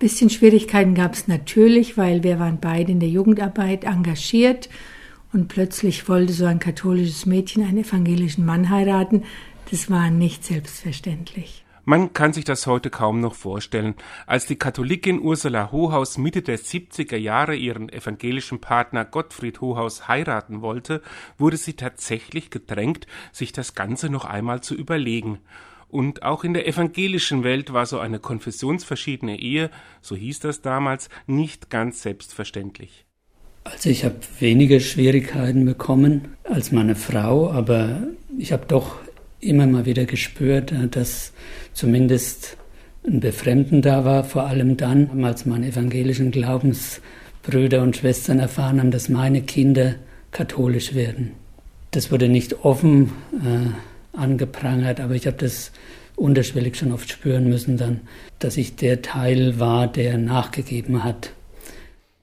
bisschen Schwierigkeiten gab es natürlich, weil wir waren beide in der Jugendarbeit engagiert und plötzlich wollte so ein katholisches Mädchen einen evangelischen Mann heiraten. Das war nicht selbstverständlich. Man kann sich das heute kaum noch vorstellen. Als die Katholikin Ursula Hohaus Mitte der 70er Jahre ihren evangelischen Partner Gottfried Hohaus heiraten wollte, wurde sie tatsächlich gedrängt, sich das Ganze noch einmal zu überlegen. Und auch in der evangelischen Welt war so eine konfessionsverschiedene Ehe, so hieß das damals, nicht ganz selbstverständlich. Also ich habe weniger Schwierigkeiten bekommen als meine Frau, aber ich habe doch immer mal wieder gespürt, äh, dass zumindest ein Befremden da war, vor allem dann, als meine evangelischen Glaubensbrüder und Schwestern erfahren haben, dass meine Kinder katholisch werden. Das wurde nicht offen äh, angeprangert, aber ich habe das unterschwellig schon oft spüren müssen dann, dass ich der Teil war, der nachgegeben hat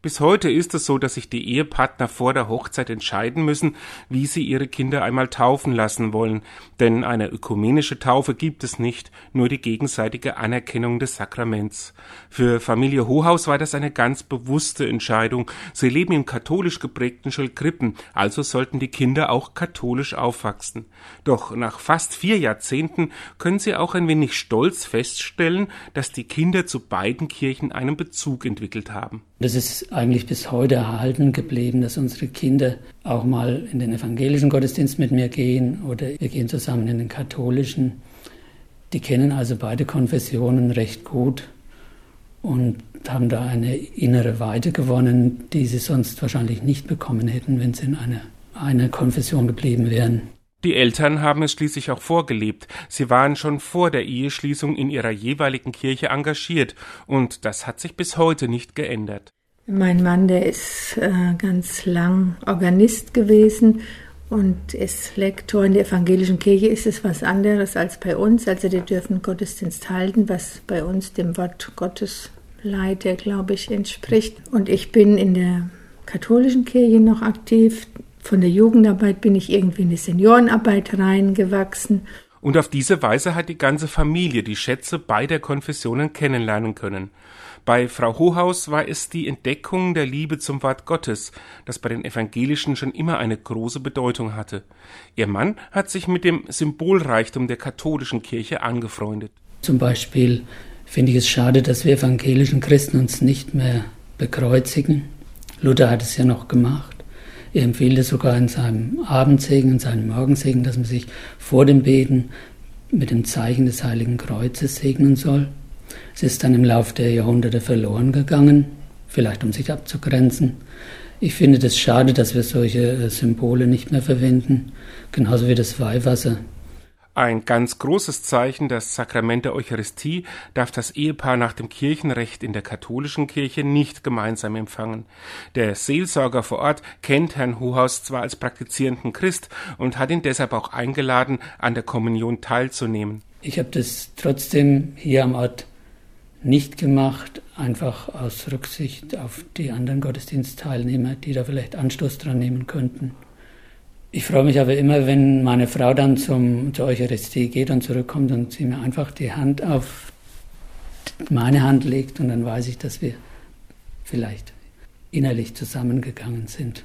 bis heute ist es so, dass sich die Ehepartner vor der Hochzeit entscheiden müssen, wie sie ihre Kinder einmal taufen lassen wollen, denn eine ökumenische Taufe gibt es nicht, nur die gegenseitige Anerkennung des Sakraments. Für Familie Hohaus war das eine ganz bewusste Entscheidung. Sie leben im katholisch geprägten Schulkrippen, also sollten die Kinder auch katholisch aufwachsen. Doch nach fast vier Jahrzehnten können sie auch ein wenig stolz feststellen, dass die Kinder zu beiden Kirchen einen Bezug entwickelt haben. Das ist eigentlich bis heute erhalten geblieben, dass unsere Kinder auch mal in den evangelischen Gottesdienst mit mir gehen oder wir gehen zusammen in den katholischen. Die kennen also beide Konfessionen recht gut und haben da eine innere Weite gewonnen, die sie sonst wahrscheinlich nicht bekommen hätten, wenn sie in einer eine Konfession geblieben wären. Die Eltern haben es schließlich auch vorgelebt. Sie waren schon vor der Eheschließung in ihrer jeweiligen Kirche engagiert, und das hat sich bis heute nicht geändert. Mein Mann, der ist äh, ganz lang Organist gewesen und ist Lektor in der evangelischen Kirche. Ist es was anderes als bei uns? Also die dürfen Gottesdienst halten, was bei uns dem Wort Gottes Leiter, glaube ich, entspricht. Und ich bin in der katholischen Kirche noch aktiv. Von der Jugendarbeit bin ich irgendwie in die Seniorenarbeit reingewachsen. Und auf diese Weise hat die ganze Familie die Schätze beider Konfessionen kennenlernen können. Bei Frau Hohaus war es die Entdeckung der Liebe zum Wort Gottes, das bei den Evangelischen schon immer eine große Bedeutung hatte. Ihr Mann hat sich mit dem Symbolreichtum der katholischen Kirche angefreundet. Zum Beispiel finde ich es schade, dass wir evangelischen Christen uns nicht mehr bekreuzigen. Luther hat es ja noch gemacht. Er empfiehlt es sogar in seinem Abendsegen, in seinem Morgensegen, dass man sich vor dem Beten mit dem Zeichen des Heiligen Kreuzes segnen soll. Es ist dann im Laufe der Jahrhunderte verloren gegangen, vielleicht um sich abzugrenzen. Ich finde es das schade, dass wir solche äh, Symbole nicht mehr verwenden, genauso wie das Weihwasser. Ein ganz großes Zeichen, das Sakrament der Eucharistie, darf das Ehepaar nach dem Kirchenrecht in der katholischen Kirche nicht gemeinsam empfangen. Der Seelsorger vor Ort kennt Herrn Hohaus zwar als praktizierenden Christ und hat ihn deshalb auch eingeladen, an der Kommunion teilzunehmen. Ich habe das trotzdem hier am Ort nicht gemacht, einfach aus Rücksicht auf die anderen Gottesdienstteilnehmer, die da vielleicht Anstoß dran nehmen könnten. Ich freue mich aber immer, wenn meine Frau dann zum, zur Eucharistie geht und zurückkommt und sie mir einfach die Hand auf meine Hand legt und dann weiß ich, dass wir vielleicht innerlich zusammengegangen sind.